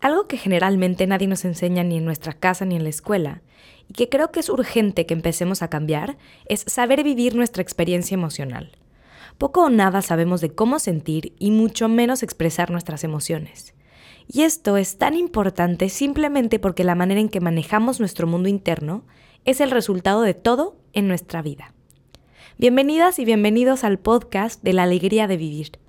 Algo que generalmente nadie nos enseña ni en nuestra casa ni en la escuela, y que creo que es urgente que empecemos a cambiar, es saber vivir nuestra experiencia emocional. Poco o nada sabemos de cómo sentir y mucho menos expresar nuestras emociones. Y esto es tan importante simplemente porque la manera en que manejamos nuestro mundo interno es el resultado de todo en nuestra vida. Bienvenidas y bienvenidos al podcast de la alegría de vivir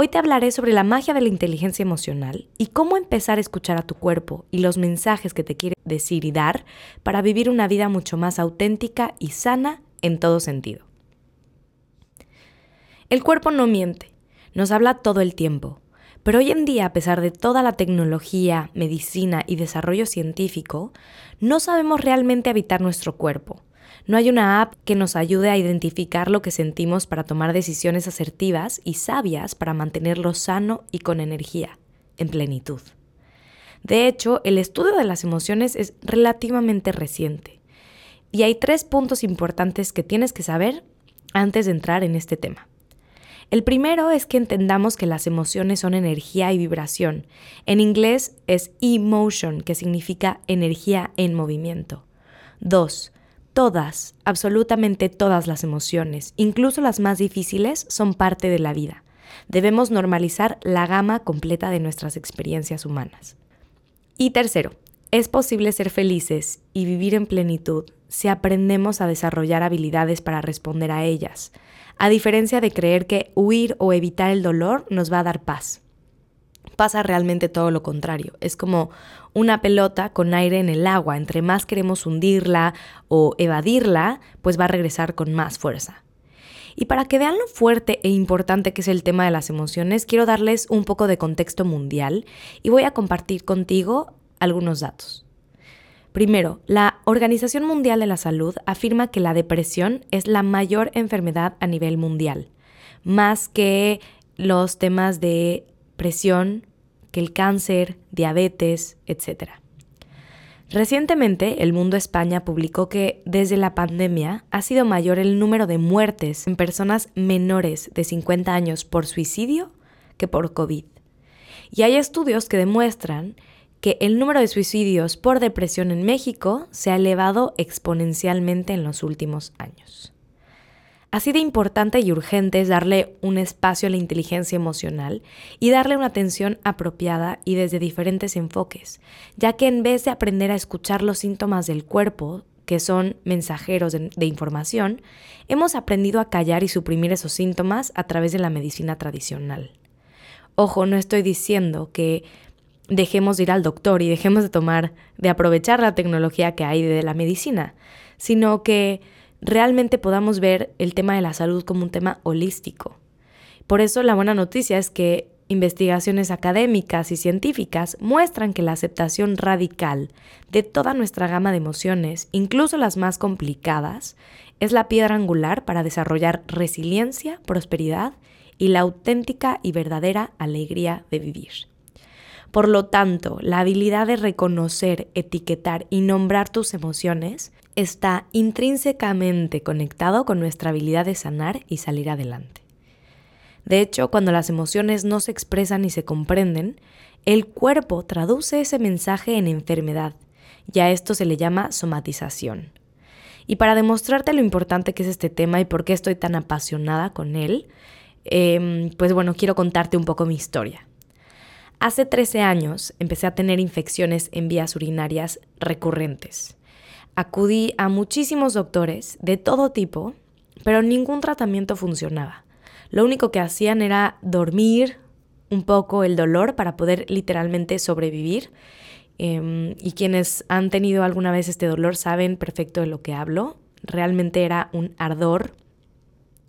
Hoy te hablaré sobre la magia de la inteligencia emocional y cómo empezar a escuchar a tu cuerpo y los mensajes que te quiere decir y dar para vivir una vida mucho más auténtica y sana en todo sentido. El cuerpo no miente, nos habla todo el tiempo, pero hoy en día, a pesar de toda la tecnología, medicina y desarrollo científico, no sabemos realmente habitar nuestro cuerpo no hay una app que nos ayude a identificar lo que sentimos para tomar decisiones asertivas y sabias para mantenerlo sano y con energía, en plenitud. De hecho, el estudio de las emociones es relativamente reciente. Y hay tres puntos importantes que tienes que saber antes de entrar en este tema. El primero es que entendamos que las emociones son energía y vibración. En inglés es emotion, que significa energía en movimiento. Dos, Todas, absolutamente todas las emociones, incluso las más difíciles, son parte de la vida. Debemos normalizar la gama completa de nuestras experiencias humanas. Y tercero, es posible ser felices y vivir en plenitud si aprendemos a desarrollar habilidades para responder a ellas, a diferencia de creer que huir o evitar el dolor nos va a dar paz pasa realmente todo lo contrario. Es como una pelota con aire en el agua. Entre más queremos hundirla o evadirla, pues va a regresar con más fuerza. Y para que vean lo fuerte e importante que es el tema de las emociones, quiero darles un poco de contexto mundial y voy a compartir contigo algunos datos. Primero, la Organización Mundial de la Salud afirma que la depresión es la mayor enfermedad a nivel mundial, más que los temas de presión, que el cáncer, diabetes, etc. Recientemente, El Mundo España publicó que desde la pandemia ha sido mayor el número de muertes en personas menores de 50 años por suicidio que por COVID. Y hay estudios que demuestran que el número de suicidios por depresión en México se ha elevado exponencialmente en los últimos años. Así de importante y urgente es darle un espacio a la inteligencia emocional y darle una atención apropiada y desde diferentes enfoques, ya que en vez de aprender a escuchar los síntomas del cuerpo, que son mensajeros de, información, hemos aprendido a callar y suprimir esos síntomas a través de la medicina tradicional. Ojo, no estoy diciendo que dejemos de ir al doctor y dejemos de tomar, de aprovechar la tecnología que hay de la medicina, sino que realmente podamos ver el tema de la salud como un tema holístico. Por eso la buena noticia es que investigaciones académicas y científicas muestran que la aceptación radical de toda nuestra gama de emociones, incluso las más complicadas, es la piedra angular para desarrollar resiliencia, prosperidad y la auténtica y verdadera alegría de vivir. Por lo tanto, la habilidad de reconocer, etiquetar y nombrar tus emociones está intrínsecamente conectado con nuestra habilidad de sanar y salir adelante. De hecho, cuando las emociones no se expresan y se comprenden, el cuerpo traduce ese mensaje en enfermedad, y a esto se le llama somatización. Y para demostrarte lo importante que es este tema y por qué estoy tan apasionada con él, em, pues bueno, quiero contarte un poco mi historia. Hace 13 años empecé a tener infecciones en vías urinarias recurrentes. Acudí a muchísimos doctores de todo tipo, pero ningún tratamiento funcionaba. Lo único que hacían era dormir un poco el dolor para poder literalmente sobrevivir. Em, y quienes han tenido alguna vez este dolor saben perfecto de lo que hablo. Realmente era un ardor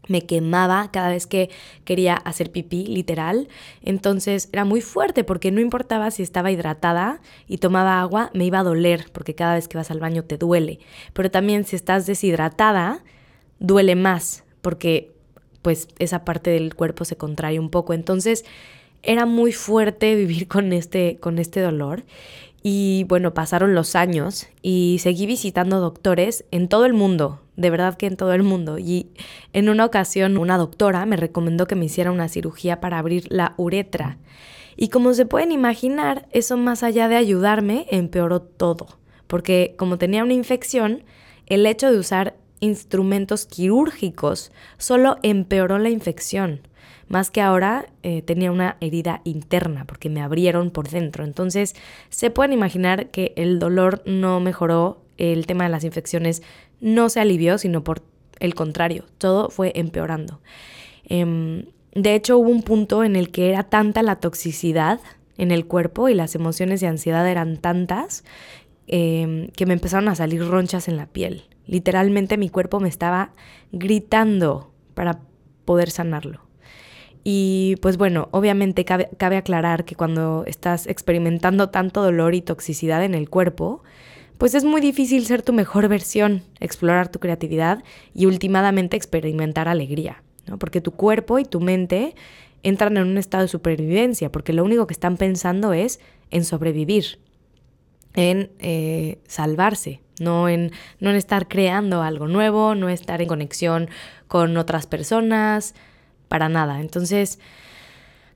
me quemaba cada vez que quería hacer pipí, literal. Entonces era muy fuerte porque no importaba si estaba hidratada y tomaba agua, me iba a doler porque cada vez que vas al baño te duele. Pero también si estás deshidratada, duele más porque pues esa parte del cuerpo se contrae un poco. Entonces era muy fuerte vivir con este, con este dolor. Y bueno, pasaron los años y seguí visitando doctores en todo el mundo, de verdad que en todo el mundo. Y en una ocasión una doctora me recomendó que me hiciera una cirugía para abrir la uretra. Y como se pueden imaginar, eso más allá de ayudarme, empeoró todo, porque como tenía una infección, el hecho de usar instrumentos quirúrgicos solo empeoró la infección. Más que ahora eh, tenía una herida interna porque me abrieron por dentro. Entonces se pueden imaginar que el dolor no mejoró, el tema de las infecciones no se alivió, sino por el contrario, todo fue empeorando. Em, de hecho hubo un punto en el que era tanta la toxicidad en el cuerpo y las emociones de ansiedad eran tantas em, que me empezaron a salir ronchas en la piel. Literalmente mi cuerpo me estaba gritando para poder sanarlo. Y pues bueno, obviamente cabe, aclarar que cuando estás experimentando tanto dolor y toxicidad en el cuerpo, pues es muy difícil ser tu mejor versión, explorar tu creatividad y últimamente experimentar alegría, ¿no? Porque tu cuerpo y tu mente entran en un estado de supervivencia, porque lo único que están pensando es en sobrevivir, en eh, salvarse, no en, no en estar creando algo nuevo, no estar en conexión con otras personas, para nada. Entonces,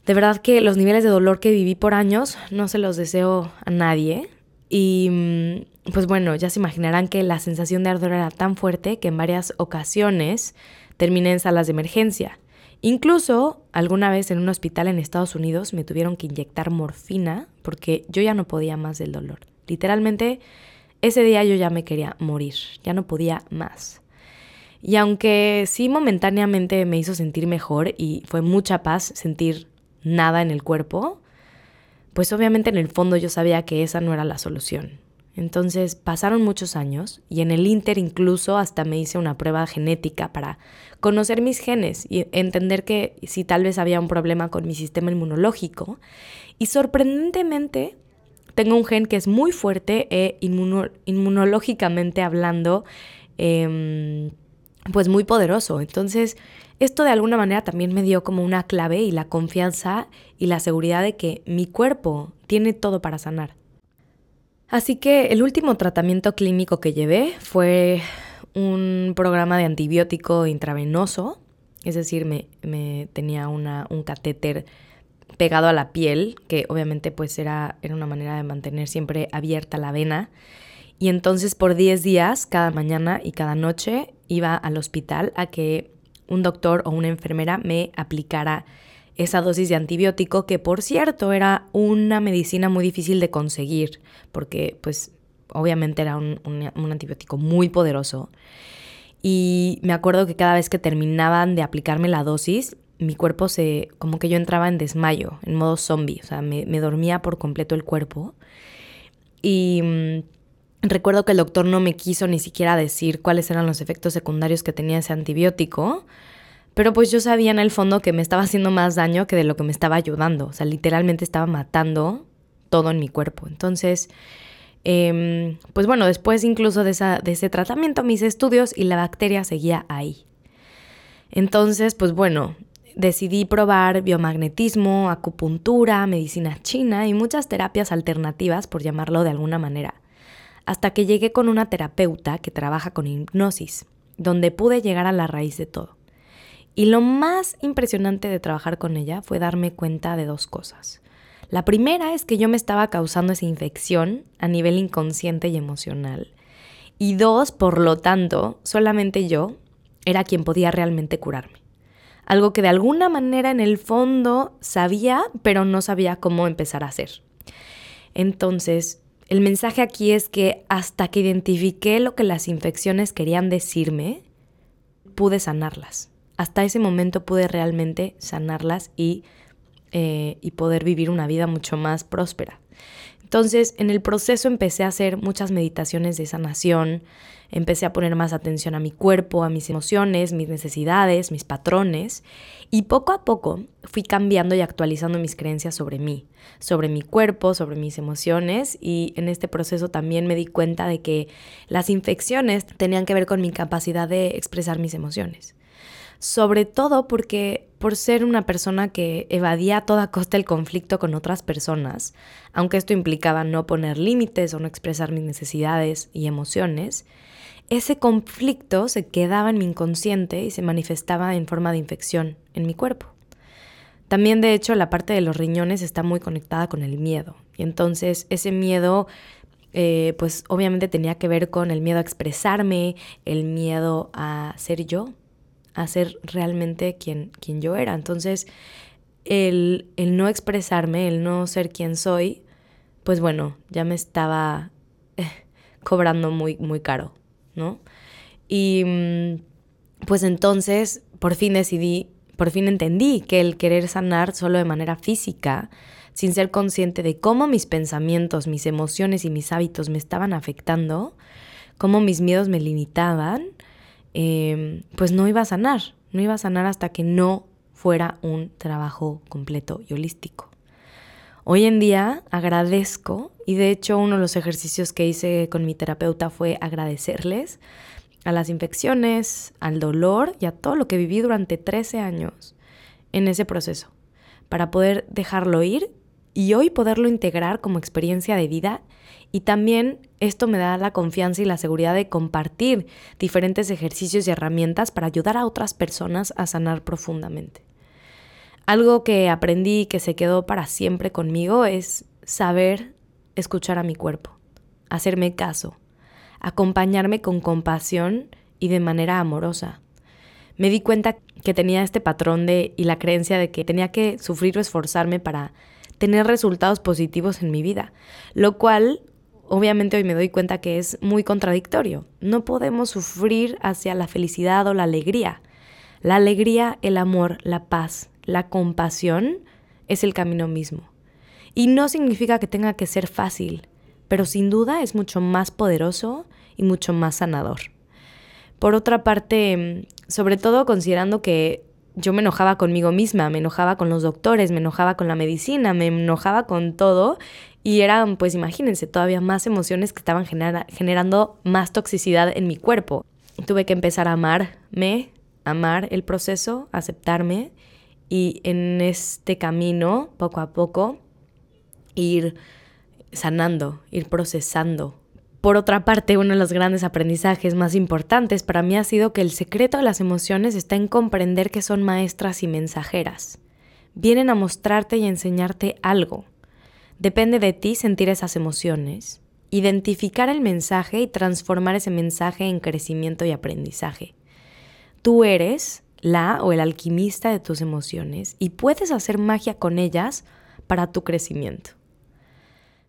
de verdad que los niveles de dolor que viví por años no se los deseo a nadie. Y mm, pues bueno, ya se imaginarán que la sensación de ardor era tan fuerte que en varias ocasiones terminé en salas de emergencia. Incluso alguna vez en un hospital en Estados Unidos me tuvieron que inyectar morfina porque yo ya no podía más del dolor. Literalmente ese día yo ya me quería morir, ya no podía más. Y aunque sí momentáneamente me hizo sentir mejor y fue mucha paz sentir nada en el cuerpo, pues obviamente en el fondo yo sabía que esa no era la solución. Entonces pasaron muchos años y en el Inter incluso hasta me hice una prueba genética para conocer mis genes y entender que si tal vez había un problema con mi sistema inmunológico. Y sorprendentemente tengo un gen que es muy fuerte e inmunológicamente hablando, em, pues muy poderoso. Entonces, esto de alguna manera también me dio como una clave y la confianza y la seguridad de que mi cuerpo tiene todo para sanar. Así que el último tratamiento clínico que llevé fue un programa de antibiótico intravenoso, es decir, me, me tenía una, un catéter pegado a la piel, que obviamente pues era, era una manera de mantener siempre abierta la vena. Y entonces por 10 días, cada mañana y cada noche, iba al hospital a que un doctor o una enfermera me aplicara esa dosis de antibiótico, que por cierto era una medicina muy difícil de conseguir, porque pues obviamente era un, un antibiótico muy poderoso. Y me acuerdo que cada vez que terminaban de aplicarme la dosis, mi cuerpo se, como que yo entraba en desmayo, en modo zombie, o sea, me, dormía por completo el cuerpo. Y mm, recuerdo que el doctor no me quiso ni siquiera decir cuáles eran los efectos secundarios que tenía ese antibiótico, pero pues yo sabía en el fondo que me estaba haciendo más daño que de lo que me estaba ayudando, o sea, literalmente estaba matando todo en mi cuerpo. Entonces, em, pues bueno, después incluso de, de ese tratamiento, mis estudios y la bacteria seguía ahí. Entonces, pues bueno, decidí probar biomagnetismo, acupuntura, medicina china y muchas terapias alternativas, por llamarlo de alguna manera, hasta que llegué con una terapeuta que trabaja con hipnosis, donde pude llegar a la raíz de todo. Y lo más impresionante de trabajar con ella fue darme cuenta de dos cosas. La primera es que yo me estaba causando esa infección a nivel inconsciente y emocional. Y dos, por lo tanto, solamente yo era quien podía realmente curarme algo que de alguna manera en el fondo sabía, pero no sabía cómo empezar a hacer. Entonces, el mensaje aquí es que hasta que identifiqué lo que las infecciones querían decirme, pude sanarlas. Hasta ese momento pude realmente sanarlas y, eh, y poder vivir una vida mucho más próspera. Entonces, en el proceso empecé a hacer muchas meditaciones de sanación, empecé a poner más atención a mi cuerpo, a mis emociones, mis necesidades, mis patrones, y poco a poco fui cambiando y actualizando mis creencias sobre mí, sobre mi cuerpo, sobre mis emociones, y en este proceso también me di cuenta de que las infecciones tenían que ver con mi capacidad de expresar mis emociones. Sobre todo porque por ser una persona que evadía a toda costa el conflicto con otras personas, aunque esto implicaba no poner límites o no expresar mis necesidades y emociones, ese conflicto se quedaba en mi inconsciente y se manifestaba en forma de infección en mi cuerpo. También, de hecho, la parte de los riñones está muy conectada con el miedo. Y entonces ese miedo, eh, pues obviamente tenía que ver con el miedo a expresarme, el miedo a ser yo, a ser realmente quien, quien yo era. Entonces, el, el no expresarme, el no ser quien soy, pues bueno, ya me estaba eh, cobrando muy, muy caro, ¿no? Y mm, pues entonces por fin decidí, por fin entendí que el querer sanar solo de manera física, sin ser consciente de cómo mis pensamientos, mis emociones y mis hábitos me estaban afectando, cómo mis miedos me limitaban, em, pues no iba a sanar, no iba a sanar hasta que no fuera un trabajo completo y holístico. Hoy en día agradezco, y de hecho uno de los ejercicios que hice con mi terapeuta fue agradecerles a las infecciones, al dolor y a todo lo que viví durante 13 años en ese proceso, para poder dejarlo ir y hoy poderlo integrar como experiencia de vida y también esto me da la confianza y la seguridad de compartir diferentes ejercicios y herramientas para ayudar a otras personas a sanar profundamente. Algo que aprendí y que se quedó para siempre conmigo es saber escuchar a mi cuerpo, hacerme caso, acompañarme con compasión y de manera amorosa. Me di cuenta que tenía este patrón de y la creencia de que tenía que sufrir o esforzarme para tener resultados positivos en mi vida, lo cual obviamente hoy me doy cuenta que es muy contradictorio. No podemos sufrir hacia la felicidad o la alegría. La alegría, el amor, la paz, la compasión es el camino mismo. Y no significa que tenga que ser fácil, pero sin duda es mucho más poderoso y mucho más sanador. Por otra parte, sobre todo considerando que yo me enojaba conmigo misma, me enojaba con los doctores, me enojaba con la medicina, me enojaba con todo y eran, pues imagínense, todavía más emociones que estaban generando más toxicidad en mi cuerpo. Tuve que empezar a amarme, amar el proceso, aceptarme y en este camino, poco a poco, ir sanando, ir procesando. Por otra parte, uno de los grandes aprendizajes más importantes para mí ha sido que el secreto de las emociones está en comprender que son maestras y mensajeras. Vienen a mostrarte y enseñarte algo. Depende de ti sentir esas emociones, identificar el mensaje y transformar ese mensaje en crecimiento y aprendizaje. Tú eres la o el alquimista de tus emociones y puedes hacer magia con ellas para tu crecimiento.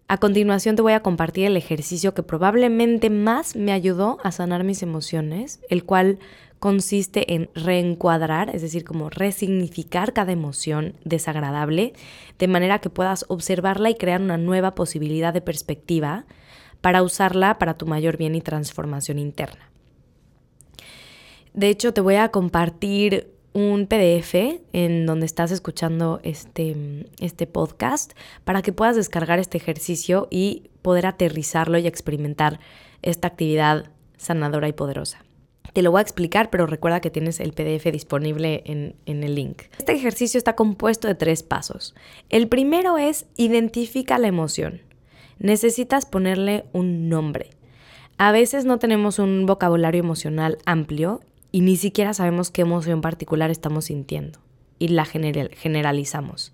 A continuación te voy a compartir el ejercicio que probablemente más me ayudó a sanar mis emociones, el cual consiste en reencuadrar, es decir, como resignificar cada emoción desagradable, de manera que puedas observarla y crear una nueva posibilidad de perspectiva para usarla para tu mayor bien y transformación interna. De hecho, te voy a compartir un PDF en donde estás escuchando este, este podcast para que puedas descargar este ejercicio y poder aterrizarlo y experimentar esta actividad sanadora y poderosa. Te lo voy a explicar, pero recuerda que tienes el PDF disponible en, en, el link. Este ejercicio está compuesto de tres pasos. El primero es identifica la emoción. Necesitas ponerle un nombre. A veces no tenemos un vocabulario emocional amplio y ni siquiera sabemos qué emoción particular estamos sintiendo y la generalizamos.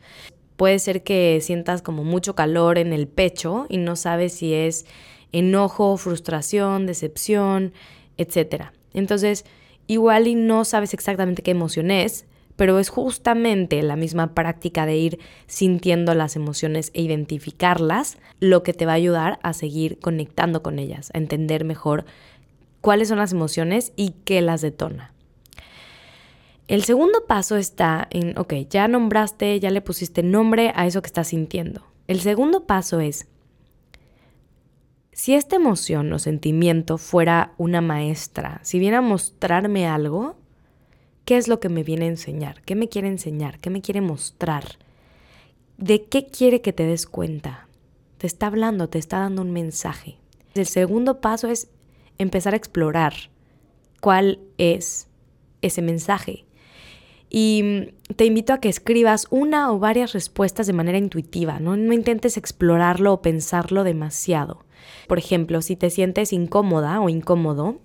Puede ser que sientas como mucho calor en el pecho y no sabes si es enojo, frustración, decepción, etc. Entonces, igual y no sabes exactamente qué emoción es, pero es justamente la misma práctica de ir sintiendo las emociones e identificarlas lo que te va a ayudar a seguir conectando con ellas, a entender mejor cuáles son las emociones y qué las detona. El segundo paso está en, ok, ya nombraste, ya le pusiste nombre a eso que estás sintiendo. El segundo paso es, si esta emoción o sentimiento fuera una maestra, si viene a mostrarme algo, ¿qué es lo que me viene a enseñar? ¿Qué me quiere enseñar? ¿Qué me quiere mostrar? ¿De qué quiere que te des cuenta? Te está hablando, te está dando un mensaje. El segundo paso es empezar a explorar cuál es ese mensaje. Y te invito a que escribas una o varias respuestas de manera intuitiva, ¿no? no intentes explorarlo o pensarlo demasiado. Por ejemplo, si te sientes incómoda o incómodo,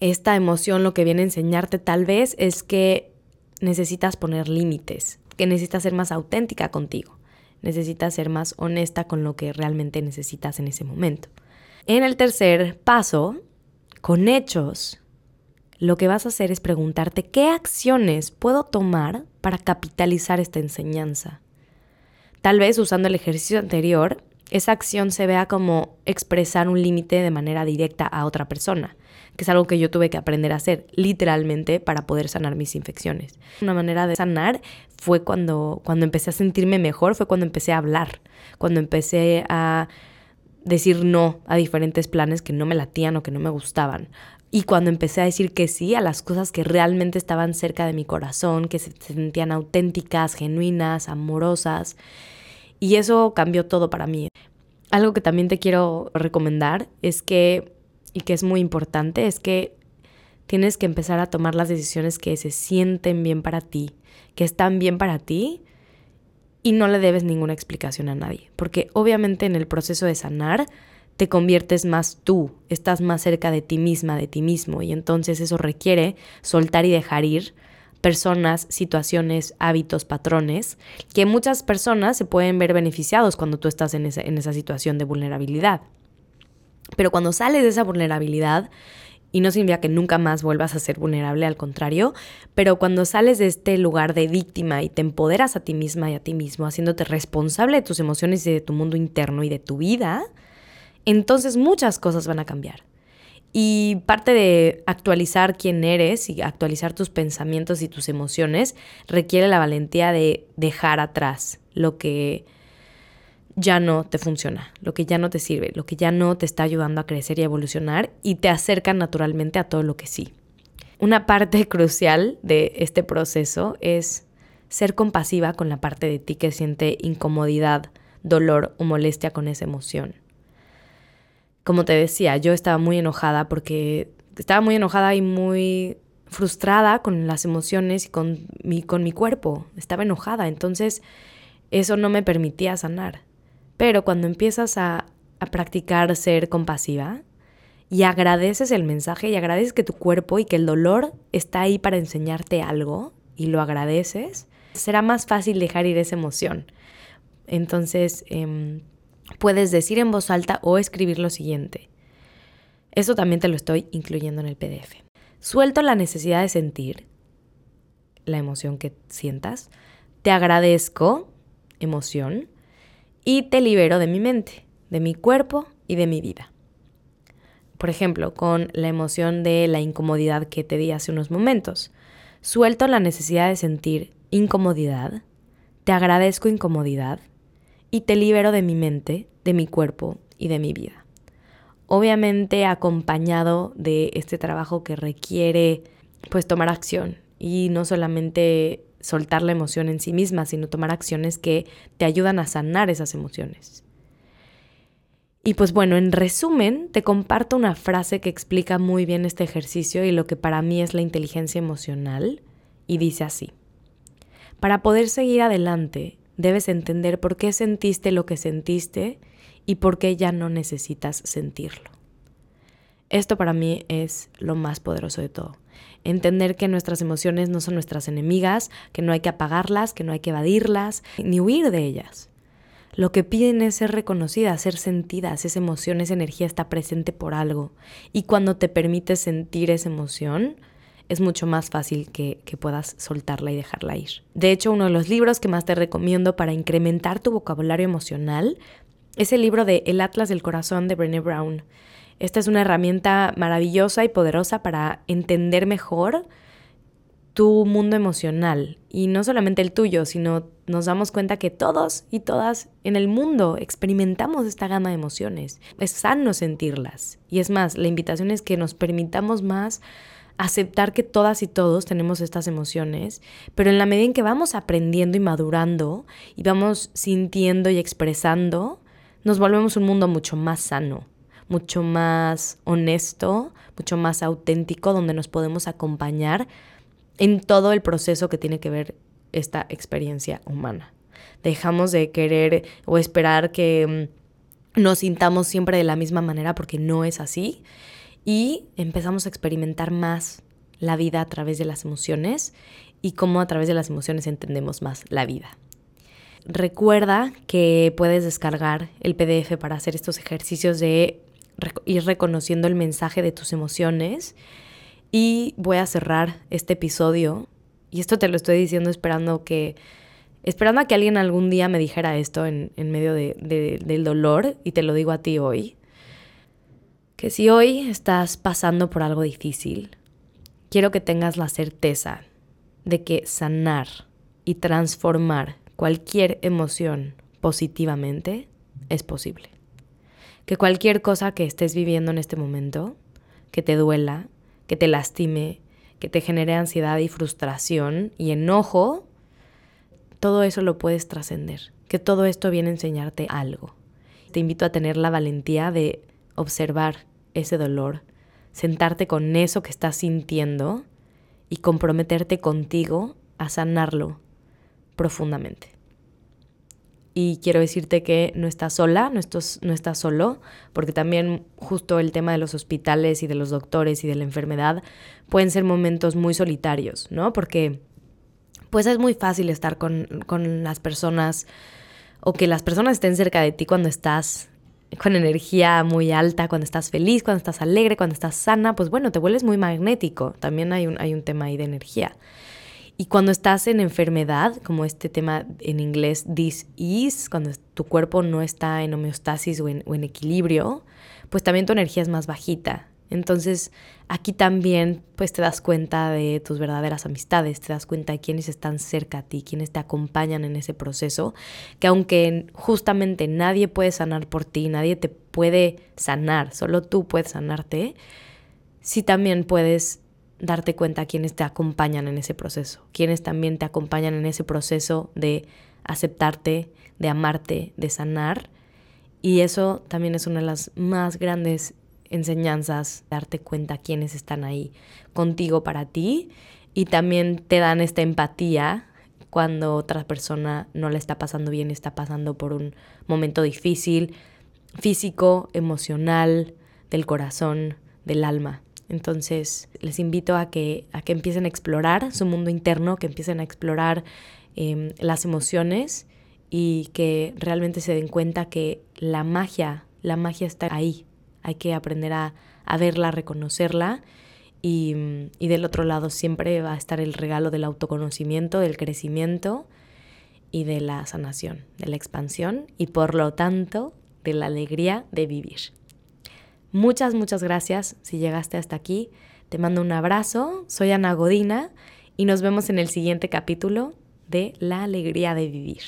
esta emoción lo que viene a enseñarte tal vez es que necesitas poner límites, que necesitas ser más auténtica contigo, necesitas ser más honesta con lo que realmente necesitas en ese momento. En el tercer paso, con hechos, lo que vas a hacer es preguntarte qué acciones puedo tomar para capitalizar esta enseñanza. Tal vez usando el ejercicio anterior, esa acción se vea como expresar un límite de manera directa a otra persona, que es algo que yo tuve que aprender a hacer literalmente para poder sanar mis infecciones. Una manera de sanar fue cuando, cuando empecé a sentirme mejor, fue cuando empecé a hablar, cuando empecé a decir no a diferentes planes que no me latían o que no me gustaban. Y cuando empecé a decir que sí a las cosas que realmente estaban cerca de mi corazón, que se sentían auténticas, genuinas, amorosas. Y eso cambió todo para mí. Algo que también te quiero recomendar es que, y que es muy importante, es que tienes que empezar a tomar las decisiones que se sienten bien para ti, que están bien para ti y no le debes ninguna explicación a nadie. Porque obviamente en el proceso de sanar te conviertes más tú, estás más cerca de ti misma, de ti mismo y entonces eso requiere soltar y dejar ir personas, situaciones, hábitos, patrones, que muchas personas se pueden ver beneficiados cuando tú estás en esa, en esa situación de vulnerabilidad. Pero cuando sales de esa vulnerabilidad, y no significa que nunca más vuelvas a ser vulnerable, al contrario, pero cuando sales de este lugar de víctima y te empoderas a ti misma y a ti mismo, haciéndote responsable de tus emociones y de tu mundo interno y de tu vida, entonces muchas cosas van a cambiar. Y parte de actualizar quién eres y actualizar tus pensamientos y tus emociones requiere la valentía de dejar atrás lo que ya no te funciona, lo que ya no te sirve, lo que ya no te está ayudando a crecer y evolucionar y te acerca naturalmente a todo lo que sí. Una parte crucial de este proceso es ser compasiva con la parte de ti que siente incomodidad, dolor o molestia con esa emoción como te decía, yo estaba muy enojada porque estaba muy enojada y muy frustrada con las emociones y con mi, con mi cuerpo. Estaba enojada, entonces eso no me permitía sanar. Pero cuando empiezas a, practicar ser compasiva y agradeces el mensaje y agradeces que tu cuerpo y que el dolor está ahí para enseñarte algo y lo agradeces, será más fácil dejar ir esa emoción. Entonces, eh, puedes decir en voz alta o escribir lo siguiente. Eso también te lo estoy incluyendo en el PDF. Suelto la necesidad de sentir la emoción que sientas, te agradezco, emoción, y te libero de mi mente, de mi cuerpo y de mi vida. Por ejemplo, con la emoción de la incomodidad que te di hace unos momentos. Suelto la necesidad de sentir incomodidad, te agradezco incomodidad, y te libero de mi mente, de mi cuerpo y de mi vida. Obviamente acompañado de este trabajo que requiere pues tomar acción y no solamente soltar la emoción en sí misma, sino tomar acciones que te ayudan a sanar esas emociones. Y pues bueno, en resumen, te comparto una frase que explica muy bien este ejercicio y lo que para mí es la inteligencia emocional, y dice así, para poder seguir adelante debes entender por qué sentiste lo que sentiste y por qué ya no necesitas sentirlo. Esto para mí es lo más poderoso de todo. Entender que nuestras emociones no son nuestras enemigas, que no hay que apagarlas, que no hay que evadirlas, ni huir de ellas. Lo que piden es ser reconocidas, ser sentidas. Esa emoción, esa energía está presente por algo. Y cuando te permites sentir esa emoción, es mucho más fácil que, puedas soltarla y dejarla ir. De hecho, uno de los libros que más te recomiendo para incrementar tu vocabulario emocional es el libro de El Atlas del Corazón de Brené Brown. Esta es una herramienta maravillosa y poderosa para entender mejor tu mundo emocional. Y no solamente el tuyo, sino nos damos cuenta que todos y todas en el mundo experimentamos esta gama de emociones. Es sano sentirlas. Y es más, la invitación es que nos permitamos más aceptar que todas y todos tenemos estas emociones, pero en la medida en que vamos aprendiendo y madurando y vamos sintiendo y expresando, nos volvemos un mundo mucho más sano, mucho más honesto, mucho más auténtico, donde nos podemos acompañar en todo el proceso que tiene que ver esta experiencia humana. Dejamos de querer o esperar que mm, nos sintamos siempre de la misma manera porque no es así y empezamos a experimentar más la vida a través de las emociones y cómo a través de las emociones entendemos más la vida. Recuerda que puedes descargar el PDF para hacer estos ejercicios de ir reconociendo el mensaje de tus emociones. Y voy a cerrar este episodio. Y esto te lo estoy diciendo esperando que. Esperando a que alguien algún día me dijera esto en, medio del dolor. Y te lo digo a ti hoy. Que si hoy estás pasando por algo difícil, quiero que tengas la certeza de que sanar y transformar cualquier emoción positivamente es posible. Que cualquier cosa que estés viviendo en este momento, que te duela, que te lastime, que te genere ansiedad y frustración y enojo, todo eso lo puedes trascender. Que todo esto viene a enseñarte algo. Te invito a tener la valentía de observar ese dolor, sentarte con eso que estás sintiendo y comprometerte contigo a sanarlo profundamente. Y quiero decirte que no estás sola, no estás, no estás solo, porque también justo el tema de los hospitales y de los doctores y de la enfermedad pueden ser momentos muy solitarios, ¿no? Porque pues es muy fácil estar con, con las personas o que las personas estén cerca de ti cuando estás con energía muy alta, cuando estás feliz, cuando estás alegre, cuando estás sana, pues bueno, te vuelves muy magnético. También hay un, hay un tema ahí de energía. Y cuando estás en enfermedad, como este tema en inglés dis-ease, cuando tu cuerpo no está en homeostasis o en, equilibrio, pues también tu energía es más bajita. Entonces, aquí también pues te das cuenta de tus verdaderas amistades, te das cuenta de quiénes están cerca a ti, quiénes te acompañan en ese proceso, que aunque justamente nadie puede sanar por ti, nadie te puede sanar, solo tú puedes sanarte, sí también puedes darte cuenta a quienes te acompañan en ese proceso, quienes también te acompañan en ese proceso de aceptarte, de amarte, de sanar. Y eso también es una de las más grandes enseñanzas, darte cuenta quiénes están ahí contigo para ti y también te dan esta empatía cuando otra persona no le está pasando bien, está pasando por un momento difícil, físico, emocional, del corazón, del alma. Entonces les invito a que, a que empiecen a explorar su mundo interno, que empiecen a explorar em, las emociones y que realmente se den cuenta que la magia, la magia está ahí. Hay que aprender a, verla, a reconocerla y, y del otro lado siempre va a estar el regalo del autoconocimiento, del crecimiento y de la sanación, de la expansión y por lo tanto de la alegría de vivir. Muchas, muchas gracias si llegaste hasta aquí. Te mando un abrazo. Soy Ana Godina y nos vemos en el siguiente capítulo de La alegría de vivir.